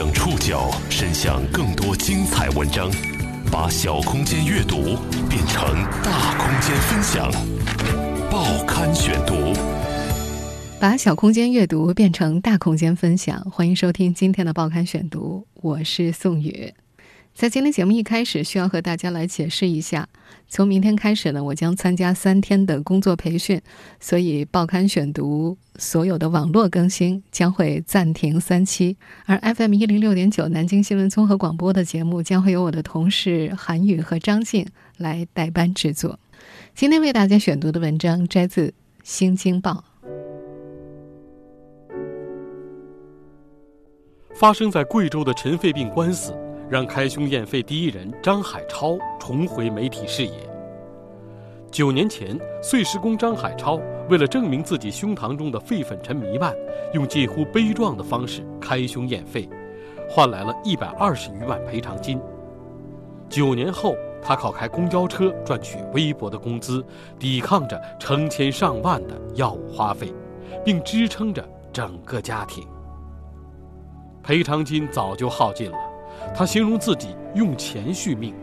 将触角伸向更多精彩文章，把小空间阅读变成大空间分享。报刊选读，把小空间阅读变成大空间分享。欢迎收听今天的报刊选读，我是宋宇。在今天节目一开始，需要和大家来解释一下，从明天开始呢，我将参加三天的工作培训，所以报刊选读所有的网络更新将会暂停三期，而 FM 一零六点九南京新闻综合广播的节目将会由我的同事韩宇和张静来代班制作。今天为大家选读的文章摘自《新京报》，发生在贵州的尘肺病官司。让开胸验肺第一人张海超重回媒体视野。九年前，碎石工张海超为了证明自己胸膛中的肺粉尘弥漫，用近乎悲壮的方式开胸验肺，换来了一百二十余万赔偿金。九年后，他靠开公交车赚取微薄的工资，抵抗着成千上万的药物花费，并支撑着整个家庭。赔偿金早就耗尽了。他形容自己用钱续命，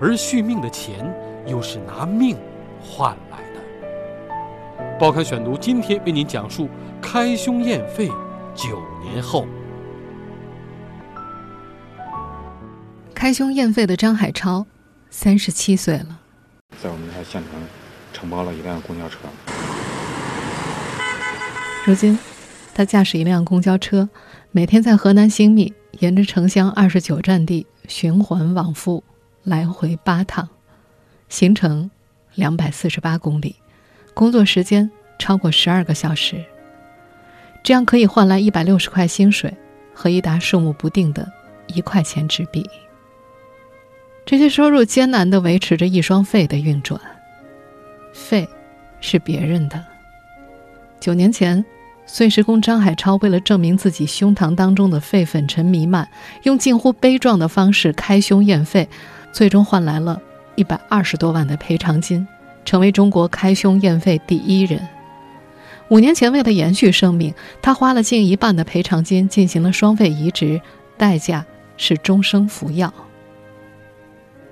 而续命的钱又是拿命换来的。报刊选读今天为您讲述开胸验肺九年后。开胸验肺的张海超，三十七岁了，在我们这县城承包了一辆公交车。如今，他驾驶一辆公交车，每天在河南新密。沿着城乡二十九站地循环往复，来回八趟，行程两百四十八公里，工作时间超过十二个小时。这样可以换来一百六十块薪水和一沓数目不定的一块钱纸币。这些收入艰难地维持着一双肺的运转，肺是别人的。九年前。碎石工张海超为了证明自己胸膛当中的肺粉尘弥漫，用近乎悲壮的方式开胸验肺，最终换来了一百二十多万的赔偿金，成为中国开胸验肺第一人。五年前，为了延续生命，他花了近一半的赔偿金进行了双肺移植，代价是终生服药。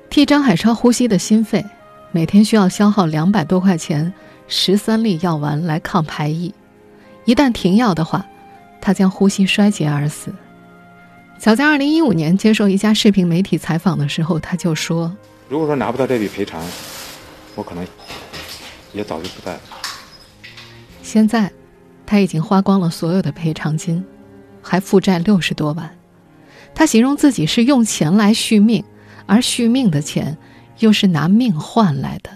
替张海超呼吸的心肺，每天需要消耗两百多块钱十三粒药丸来抗排异。一旦停药的话，他将呼吸衰竭而死。早在2015年接受一家视频媒体采访的时候，他就说：“如果说拿不到这笔赔偿，我可能也早就不在了。”现在，他已经花光了所有的赔偿金，还负债六十多万。他形容自己是用钱来续命，而续命的钱又是拿命换来的。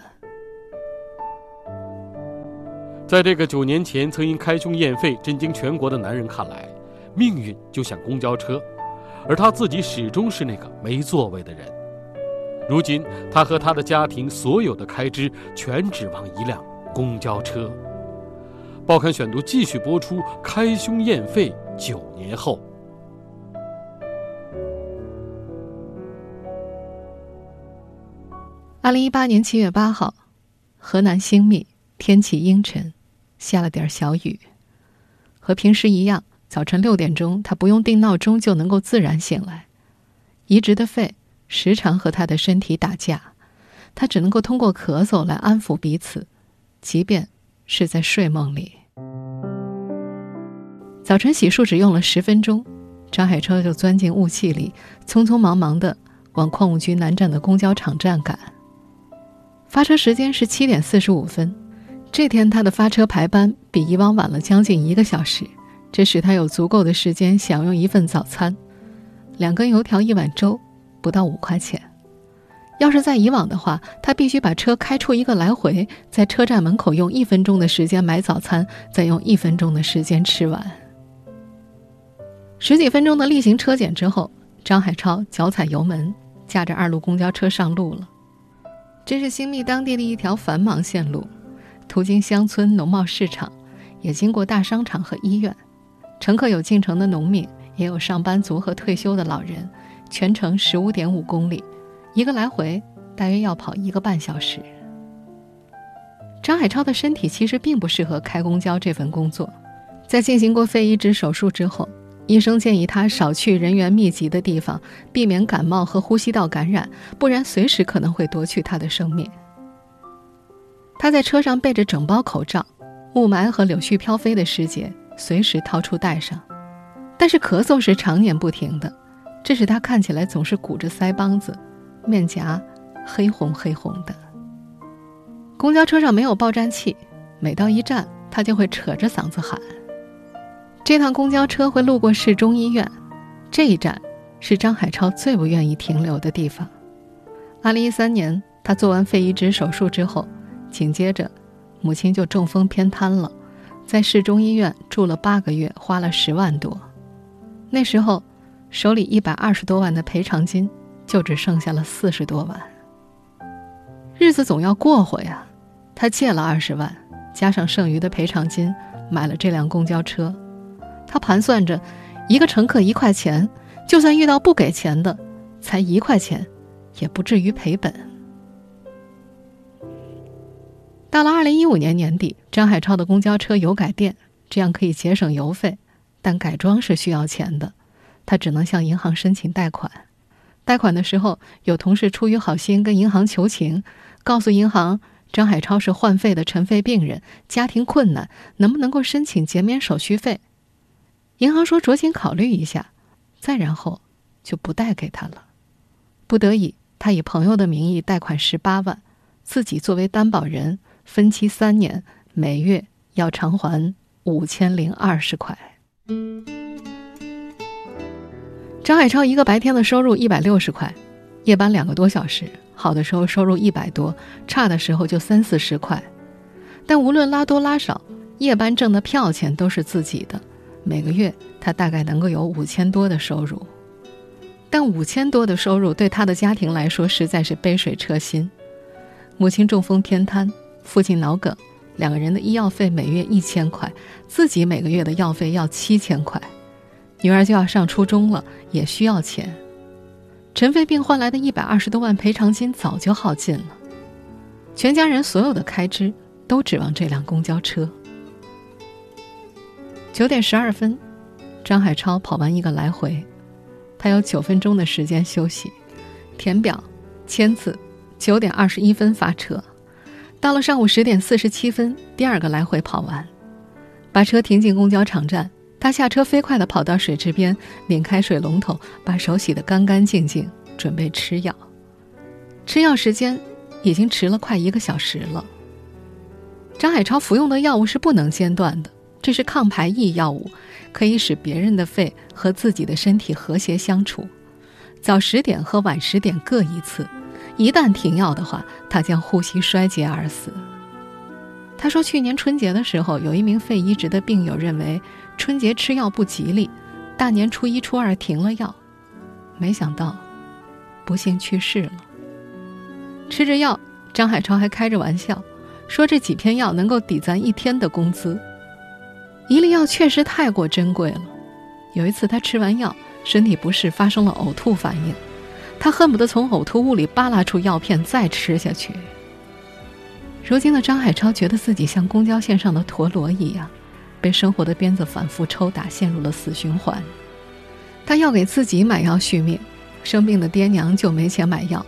在这个九年前曾因开胸验肺震惊全国的男人看来，命运就像公交车，而他自己始终是那个没座位的人。如今，他和他的家庭所有的开支全指望一辆公交车。报刊选读继续播出：开胸验肺九年后。二零一八年七月八号，河南新密，天气阴沉。下了点小雨，和平时一样，早晨六点钟，他不用定闹钟就能够自然醒来。移植的肺时常和他的身体打架，他只能够通过咳嗽来安抚彼此，即便是在睡梦里。早晨洗漱只用了十分钟，张海超就钻进雾气里，匆匆忙忙的往矿务局南站的公交场站赶。发车时间是七点四十五分。这天，他的发车排班比以往晚了将近一个小时，这使他有足够的时间享用一份早餐，两根油条一碗粥，不到五块钱。要是在以往的话，他必须把车开出一个来回，在车站门口用一分钟的时间买早餐，再用一分钟的时间吃完。十几分钟的例行车检之后，张海超脚踩油门，驾着二路公交车上路了。这是新密当地的一条繁忙线路。途经乡村、农贸市场，也经过大商场和医院。乘客有进城的农民，也有上班族和退休的老人。全程十五点五公里，一个来回大约要跑一个半小时。张海超的身体其实并不适合开公交这份工作。在进行过肺移植手术之后，医生建议他少去人员密集的地方，避免感冒和呼吸道感染，不然随时可能会夺去他的生命。他在车上备着整包口罩，雾霾和柳絮飘飞的时节，随时掏出戴上。但是咳嗽是常年不停的，这使他看起来总是鼓着腮帮子，面颊黑红黑红的。公交车上没有报站器，每到一站，他就会扯着嗓子喊。这趟公交车会路过市中医院，这一站是张海超最不愿意停留的地方。二零一三年，他做完肺移植手术之后，紧接着，母亲就中风偏瘫了，在市中医院住了八个月，花了十万多。那时候，手里一百二十多万的赔偿金，就只剩下了四十多万。日子总要过活呀，他借了二十万，加上剩余的赔偿金，买了这辆公交车。他盘算着，一个乘客一块钱，就算遇到不给钱的，才一块钱，也不至于赔本。到了二零一五年年底，张海超的公交车有改电，这样可以节省油费，但改装是需要钱的，他只能向银行申请贷款。贷款的时候，有同事出于好心跟银行求情，告诉银行张海超是患肺的尘肺病人，家庭困难，能不能够申请减免手续费？银行说酌情考虑一下，再然后就不贷给他了。不得已，他以朋友的名义贷款十八万，自己作为担保人，分期三年，每月要偿还五千零二十块。张海超一个白天的收入一百六十块，夜班两个多小时，好的时候收入一百多，差的时候就三四十块。但无论拉多拉少，夜班挣的票钱都是自己的。每个月他大概能够有五千多的收入，但五千多的收入对他的家庭来说实在是杯水车薪。母亲中风偏瘫，父亲脑梗，两个人的医药费每月一千块，自己每个月的药费要七千块。女儿就要上初中了，也需要钱。尘肺病换来的一百二十多万赔偿金早就耗尽了，全家人所有的开支都指望这辆公交车。九点十二分，张海超跑完一个来回，他有九分钟的时间休息，填表、签字。九点二十一分发车，到了上午十点四十七分，第二个来回跑完，把车停进公交场站，他下车飞快地跑到水池边，拧开水龙头，把手洗得干干净净，准备吃药。吃药时间已经迟了快一个小时了。张海超服用的药物是不能间断的。这是抗排异药物，可以使别人的肺和自己的身体和谐相处。早十点和晚十点各一次，一旦停药的话，他将呼吸衰竭而死。他说，去年春节的时候，有一名肺移植的病友认为春节吃药不吉利，大年初一、初二停了药，没想到不幸去世了。吃着药，张海超还开着玩笑说：“这几片药能够抵咱一天的工资。”一粒药确实太过珍贵了。有一次，他吃完药，身体不适，发生了呕吐反应。他恨不得从呕吐物里扒拉出药片再吃下去。如今的张海超觉得自己像公交线上的陀螺一样，被生活的鞭子反复抽打，陷入了死循环。他要给自己买药续命，生病的爹娘就没钱买药；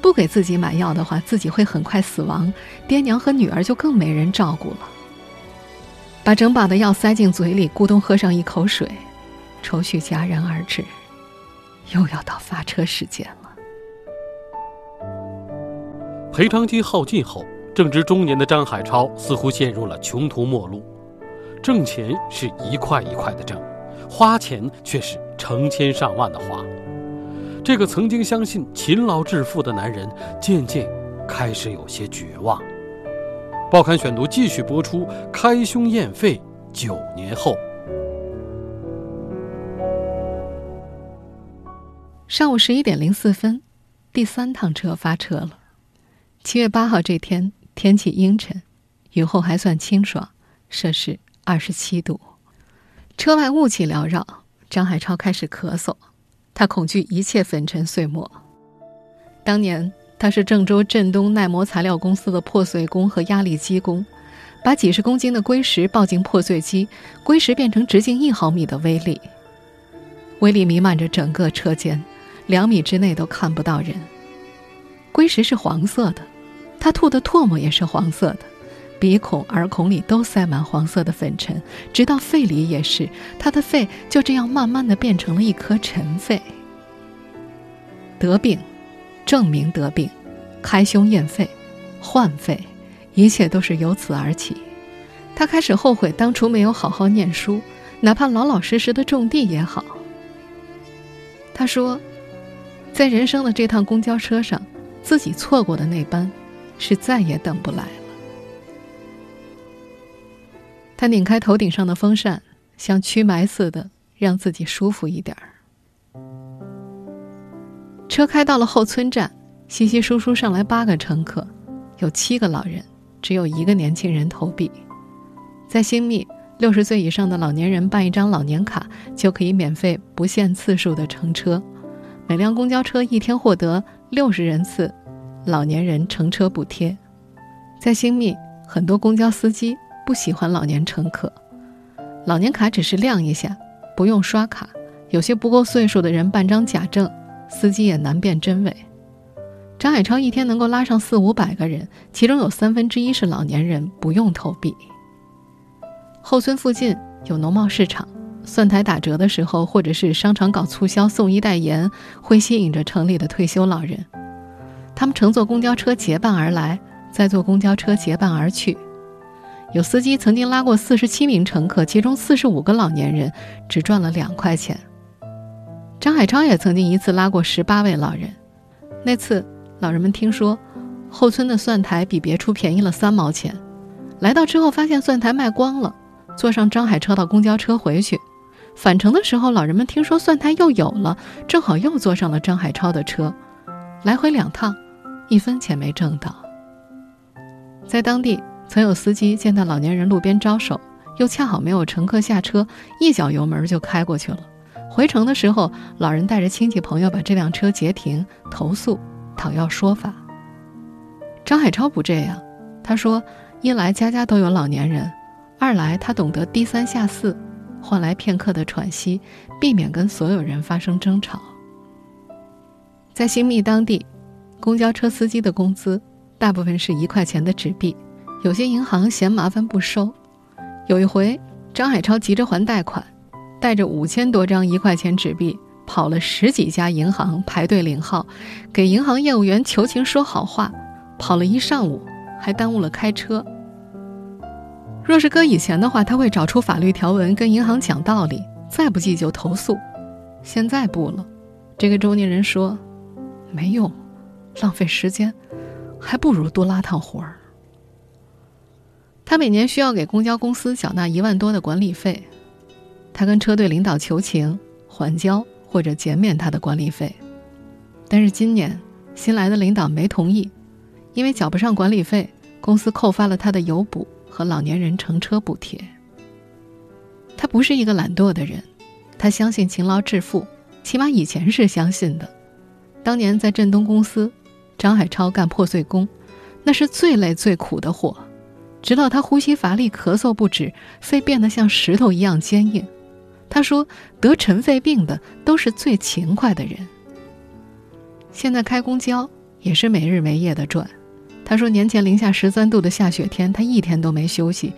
不给自己买药的话，自己会很快死亡，爹娘和女儿就更没人照顾了。把整把的药塞进嘴里，咕咚喝上一口水，愁绪戛然而止。又要到发车时间了。赔偿金耗尽后，正值中年的张海超似乎陷入了穷途末路。挣钱是一块一块的挣，花钱却是成千上万的花。这个曾经相信勤劳致富的男人，渐渐开始有些绝望。报刊选读继续播出。开胸验肺九年后，上午十一点零四分，第三趟车发车了。七月八号这天，天气阴沉，雨后还算清爽，摄氏二十七度。车外雾气缭绕，张海超开始咳嗽，他恐惧一切粉尘碎末。当年。他是郑州镇东耐磨材料公司的破碎工和压力机工，把几十公斤的硅石抱进破碎机，硅石变成直径一毫米的微粒。威力弥漫着整个车间，两米之内都看不到人。龟石是黄色的，他吐的唾沫也是黄色的，鼻孔、耳孔里都塞满黄色的粉尘，直到肺里也是。他的肺就这样慢慢的变成了一颗尘肺。得病，证明得病，开胸验肺，换肺，一切都是由此而起。他开始后悔当初没有好好念书，哪怕老老实实的种地也好。他说，在人生的这趟公交车上，自己错过的那班，是再也等不来了。他拧开头顶上的风扇，像驱霾似的让自己舒服一点儿。车开到了后村站，稀稀疏疏上来八个乘客，有七个老人，只有一个年轻人投币。在新密，六十岁以上的老年人办一张老年卡，就可以免费不限次数的乘车。每辆公交车一天获得六十人次老年人乘车补贴。在新密，很多公交司机不喜欢老年乘客，老年卡只是亮一下，不用刷卡。有些不够岁数的人办张假证，司机也难辨真伪。张海超一天能够拉上四五百个人，其中有三分之一是老年人，不用投币。后村附近有农贸市场，蒜台打折的时候，或者是商场搞促销送一袋盐，会吸引着城里的退休老人。他们乘坐公交车结伴而来，再坐公交车结伴而去。有司机曾经拉过四十七名乘客，其中四十五个老年人，只赚了两块钱。张海超也曾经一次拉过十八位老人，那次老人们听说后村的蒜台比别处便宜了三毛钱，来到之后发现蒜台卖光了。坐上张海超的公交车回去，返程的时候，老人们听说蒜苔又有了，正好又坐上了张海超的车，来回两趟，一分钱没挣到。在当地，曾有司机见到老年人路边招手，又恰好没有乘客下车，一脚油门就开过去了。回城的时候，老人带着亲戚朋友把这辆车截停，投诉讨要说法。张海超不这样，他说：一来家家都有老年人。二来，他懂得低三下四，换来片刻的喘息，避免跟所有人发生争吵。在新密当地，公交车司机的工资大部分是一块钱的纸币，有些银行嫌麻烦不收。有一回，张海超急着还贷款，带着五千多张一块钱纸币，跑了十几家银行排队领号，给银行业务员求情说好话，跑了一上午，还耽误了开车。若是搁以前的话，他会找出法律条文跟银行讲道理，再不济就投诉。现在不了，这个中年人说：“没用，浪费时间，还不如多拉趟活儿。”他每年需要给公交公司缴纳一万多的管理费，他跟车队领导求情，缓交或者减免他的管理费，但是今年新来的领导没同意，因为缴不上管理费，公司扣发了他的油补。和老年人乘车补贴。他不是一个懒惰的人，他相信勤劳致富，起码以前是相信的。当年在振东公司，张海超干破碎工，那是最累最苦的活，直到他呼吸乏力、咳嗽不止，肺变得像石头一样坚硬。他说：“得尘肺病的都是最勤快的人。”现在开公交也是没日没夜的转。他说：“年前零下十三度的下雪天，他一天都没休息。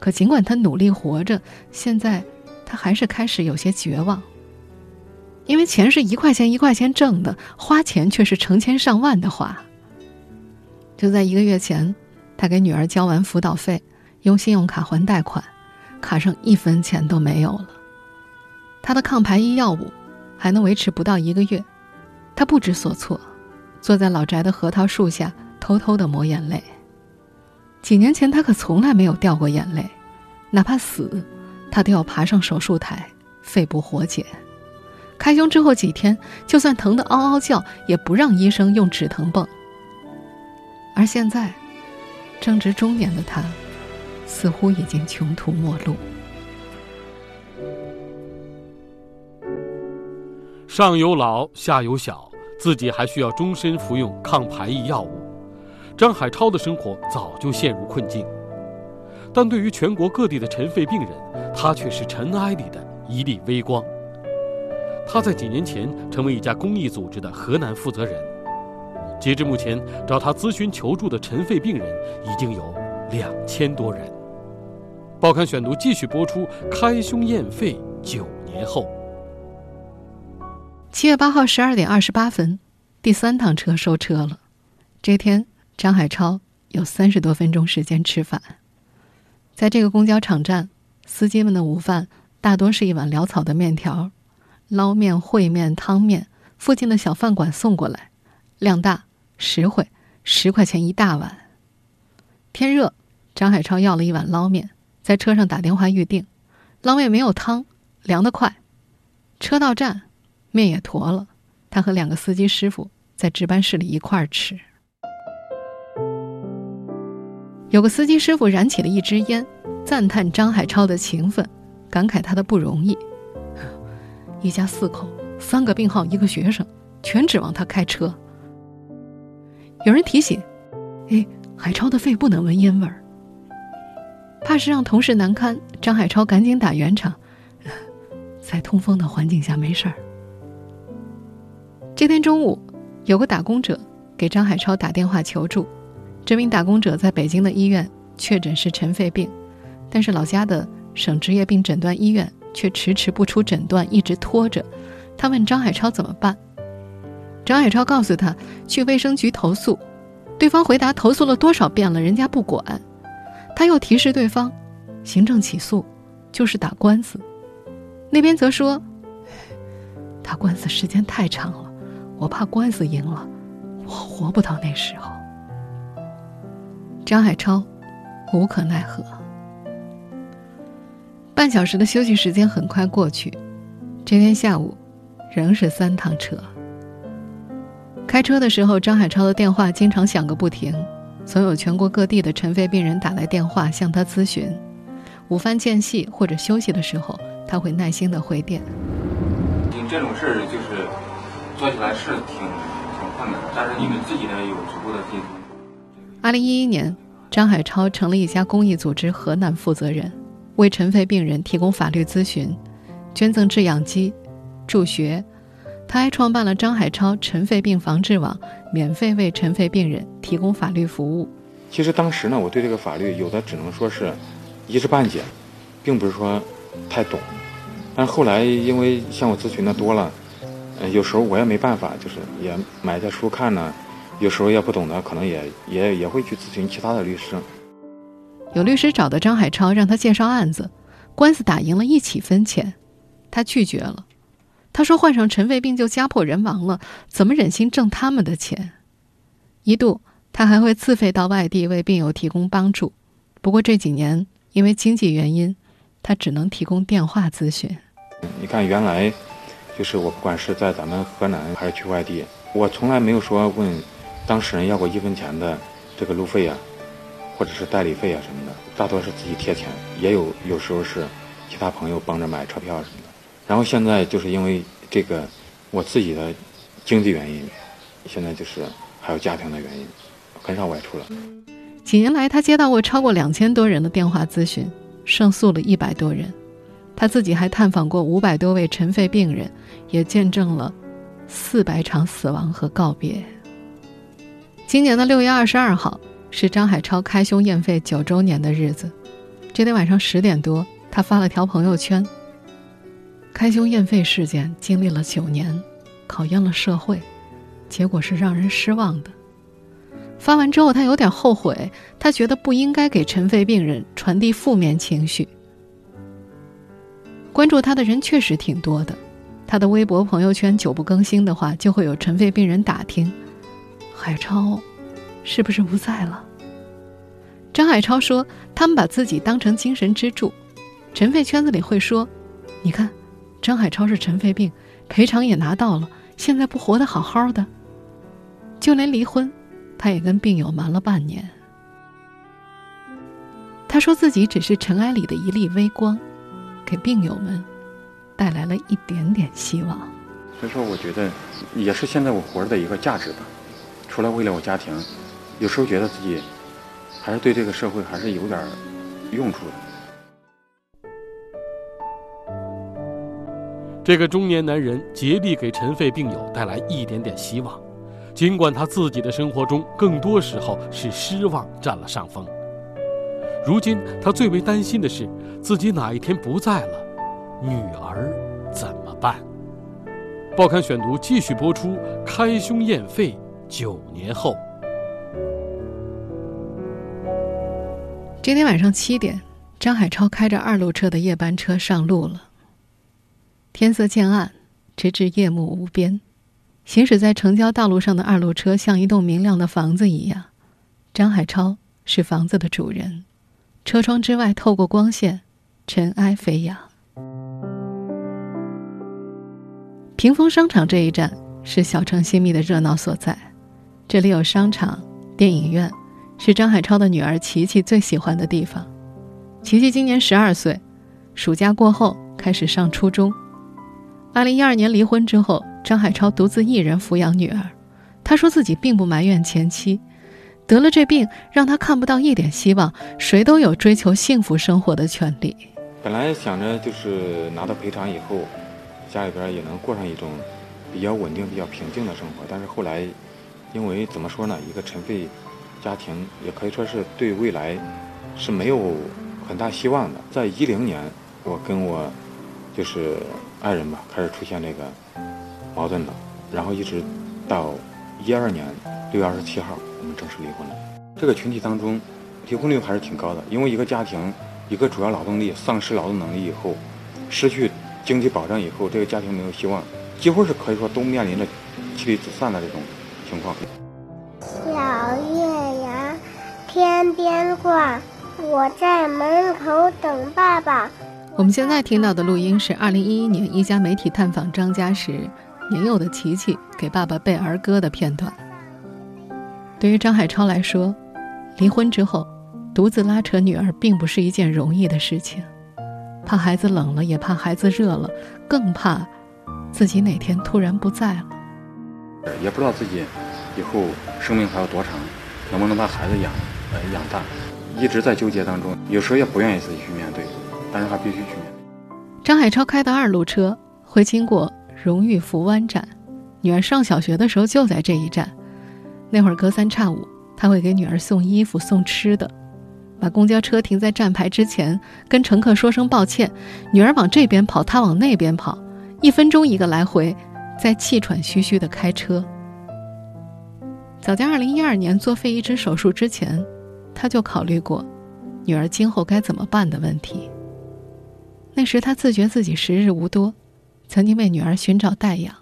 可尽管他努力活着，现在他还是开始有些绝望。因为钱是一块钱一块钱挣的，花钱却是成千上万的花。就在一个月前，他给女儿交完辅导费，用信用卡还贷款，卡上一分钱都没有了。他的抗排异药物还能维持不到一个月。他不知所措，坐在老宅的核桃树下。”偷偷的抹眼泪。几年前，他可从来没有掉过眼泪，哪怕死，他都要爬上手术台，肺部活检。开胸之后几天，就算疼得嗷嗷叫，也不让医生用止疼泵。而现在，正值中年的他，似乎已经穷途末路。上有老，下有小，自己还需要终身服用抗排异药物。张海超的生活早就陷入困境，但对于全国各地的尘肺病人，他却是尘埃里的一粒微光。他在几年前成为一家公益组织的河南负责人。截至目前，找他咨询求助的尘肺病人已经有两千多人。报刊选读继续播出：开胸验肺九年后，七月八号十二点二十八分，第三趟车收车了。这天，张海超有三十多分钟时间吃饭。在这个公交场站，司机们的午饭大多是一碗潦草的面条，捞面、烩面、汤面，附近的小饭馆送过来，量大实惠，十块钱一大碗。天热，张海超要了一碗捞面。在车上打电话预定，捞面没有汤，凉得快。车到站，面也坨了。他和两个司机师傅在值班室里一块儿吃。有个司机师傅燃起了一支烟，赞叹张海超的勤奋，感慨他的不容易。一家四口，三个病号，一个学生，全指望他开车。有人提醒：“哎，海超的肺不能闻烟味儿。”怕是让同事难堪，张海超赶紧打圆场，在通风的环境下没事儿。这天中午，有个打工者给张海超打电话求助。这名打工者在北京的医院确诊是尘肺病，但是老家的省职业病诊断医院却迟迟不出诊断，一直拖着。他问张海超怎么办？张海超告诉他去卫生局投诉，对方回答投诉了多少遍了，人家不管。他又提示对方，行政起诉就是打官司，那边则说，打官司时间太长了，我怕官司赢了，我活不到那时候。张海超无可奈何。半小时的休息时间很快过去，这天下午仍是三趟车。开车的时候，张海超的电话经常响个不停。总有全国各地的尘肺病人打来电话向他咨询，午饭间隙或者休息的时候，他会耐心的回电。你这种事儿就是做起来是挺挺困难，但是你们自己呢有足够的信心。二零一一年，张海超成了一家公益组织河南负责人，为尘肺病人提供法律咨询，捐赠制氧机，助学。他还创办了张海超尘肺病防治网，免费为尘肺病人提供法律服务。其实当时呢，我对这个法律有的只能说是一知半解，并不是说太懂。但后来因为向我咨询的多了，呃，有时候我也没办法，就是也买些书看呢。有时候也不懂的，可能也也也会去咨询其他的律师。有律师找到张海超，让他介绍案子，官司打赢了一起分钱，他拒绝了。他说：“患上尘肺病就家破人亡了，怎么忍心挣他们的钱？”一度，他还会自费到外地为病友提供帮助。不过这几年，因为经济原因，他只能提供电话咨询。你看，原来就是我不管是在咱们河南还是去外地，我从来没有说问当事人要过一分钱的这个路费啊，或者是代理费啊什么的，大多是自己贴钱，也有有时候是其他朋友帮着买车票什么的。然后现在就是因为这个我自己的经济原因，现在就是还有家庭的原因，很少外出了。几年来，他接到过超过两千多人的电话咨询，胜诉了一百多人。他自己还探访过五百多位尘肺病人，也见证了四百场死亡和告别。今年的六月二十二号是张海超开胸验肺九周年的日子。这天晚上十点多，他发了条朋友圈。开胸验肺事件经历了九年，考验了社会，结果是让人失望的。发完之后，他有点后悔，他觉得不应该给尘肺病人传递负面情绪。关注他的人确实挺多的，他的微博、朋友圈久不更新的话，就会有尘肺病人打听：海超是不是不在了？张海超说，他们把自己当成精神支柱。尘肺圈子里会说：你看。张海超是尘肺病，赔偿也拿到了，现在不活得好好的。就连离婚，他也跟病友瞒了半年。他说自己只是尘埃里的一粒微光，给病友们带来了一点点希望。所以说，我觉得也是现在我活着的一个价值吧。除了为了我家庭，有时候觉得自己还是对这个社会还是有点用处的。这个中年男人竭力给尘肺病友带来一点点希望，尽管他自己的生活中更多时候是失望占了上风。如今他最为担心的是，自己哪一天不在了，女儿怎么办？报刊选读继续播出：开胸验肺九年后。今天晚上七点，张海超开着二路车的夜班车上路了。天色渐暗，直至夜幕无边。行驶在城郊道路上的二路车像一栋明亮的房子一样。张海超是房子的主人。车窗之外，透过光线，尘埃飞扬。屏风商场这一站是小城新密的热闹所在，这里有商场、电影院，是张海超的女儿琪琪最喜欢的地方。琪琪今年十二岁，暑假过后开始上初中。二零一二年离婚之后，张海超独自一人抚养女儿。他说自己并不埋怨前妻。得了这病，让他看不到一点希望。谁都有追求幸福生活的权利。本来想着就是拿到赔偿以后，家里边也能过上一种比较稳定、比较平静的生活。但是后来，因为怎么说呢，一个尘肺家庭也可以说是对未来是没有很大希望的。在一零年，我跟我就是爱人吧，开始出现这个矛盾了，然后一直到一二年六月二十七号。我们正式离婚了。这个群体当中，离婚率还是挺高的。因为一个家庭，一个主要劳动力丧失劳动能力以后，失去经济保障以后，这个家庭没有希望，几乎是可以说都面临着妻离子散的这种情况。小月牙天边挂，我在门口等爸爸。我们现在听到的录音是二零一一年一家媒体探访张家时，年幼的琪琪给爸爸背儿歌的片段。对于张海超来说，离婚之后，独自拉扯女儿并不是一件容易的事情。怕孩子冷了，也怕孩子热了，更怕自己哪天突然不在了。也不知道自己以后生命还有多长，能不能把孩子养呃养大，一直在纠结当中。有时候也不愿意自己去面对，但是他必须去面对。张海超开的二路车会经过荣誉福湾站，女儿上小学的时候就在这一站。那会儿隔三差五，他会给女儿送衣服、送吃的，把公交车停在站牌之前，跟乘客说声抱歉。女儿往这边跑，他往那边跑，一分钟一个来回，在气喘吁吁的开车。早在2012年做肺移植手术之前，他就考虑过女儿今后该怎么办的问题。那时他自觉自己时日无多，曾经为女儿寻找代养，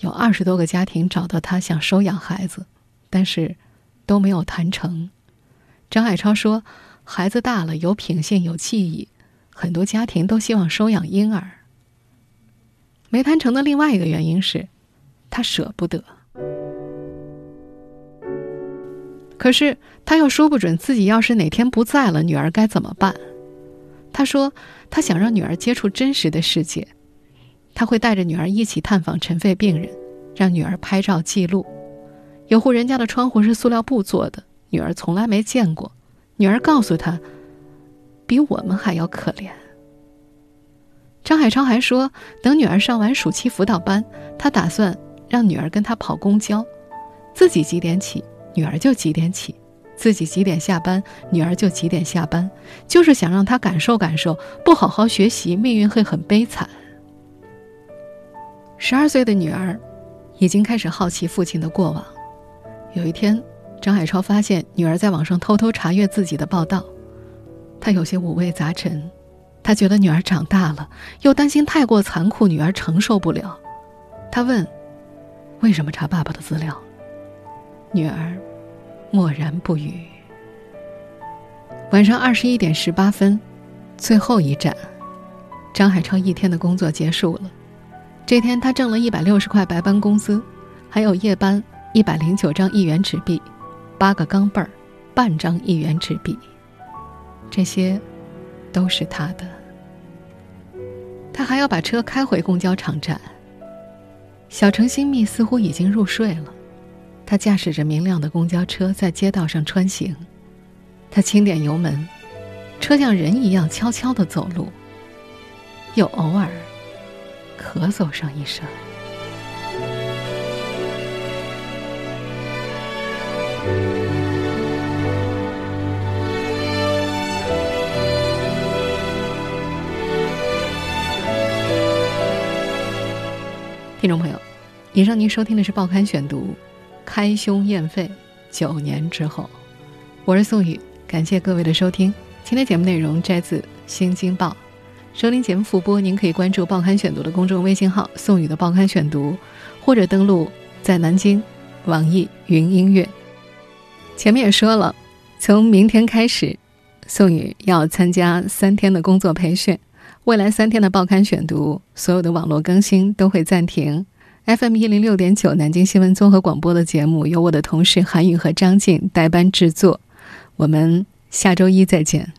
有二十多个家庭找到他想收养孩子。但是，都没有谈成。张海超说：“孩子大了，有品性，有记忆，很多家庭都希望收养婴儿。”没谈成的另外一个原因是，他舍不得。可是他又说不准自己要是哪天不在了，女儿该怎么办。他说：“他想让女儿接触真实的世界，他会带着女儿一起探访尘肺病人，让女儿拍照记录。”有户人家的窗户是塑料布做的，女儿从来没见过。女儿告诉他，比我们还要可怜。张海超还说，等女儿上完暑期辅导班，他打算让女儿跟他跑公交，自己几点起，女儿就几点起；自己几点下班，女儿就几点下班，就是想让她感受感受，不好好学习，命运会很悲惨。十二岁的女儿，已经开始好奇父亲的过往。有一天，张海超发现女儿在网上偷偷查阅自己的报道，他有些五味杂陈。他觉得女儿长大了，又担心太过残酷，女儿承受不了。他问：“为什么查爸爸的资料？”女儿默然不语。晚上二十一点十八分，最后一站，张海超一天的工作结束了。这天，他挣了一百六十块白班工资，还有夜班。一百零九张一元纸币，八个钢镚儿，半张一元纸币，这些都是他的。他还要把车开回公交场站。小程新密似乎已经入睡了，他驾驶着明亮的公交车在街道上穿行。他轻点油门，车像人一样悄悄的走路，又偶尔咳嗽上一声。听众朋友，以上您收听的是《报刊选读》，开胸验肺，九年之后，我是宋宇，感谢各位的收听。今天节目内容摘自《新京报》，收听节目复播，您可以关注《报刊选读》的公众微信号“宋宇的报刊选读”，或者登录在南京网易云音乐。前面也说了，从明天开始，宋宇要参加三天的工作培训。未来三天的报刊选读，所有的网络更新都会暂停。FM 一零六点九南京新闻综合广播的节目由我的同事韩宇和张静代班制作。我们下周一再见。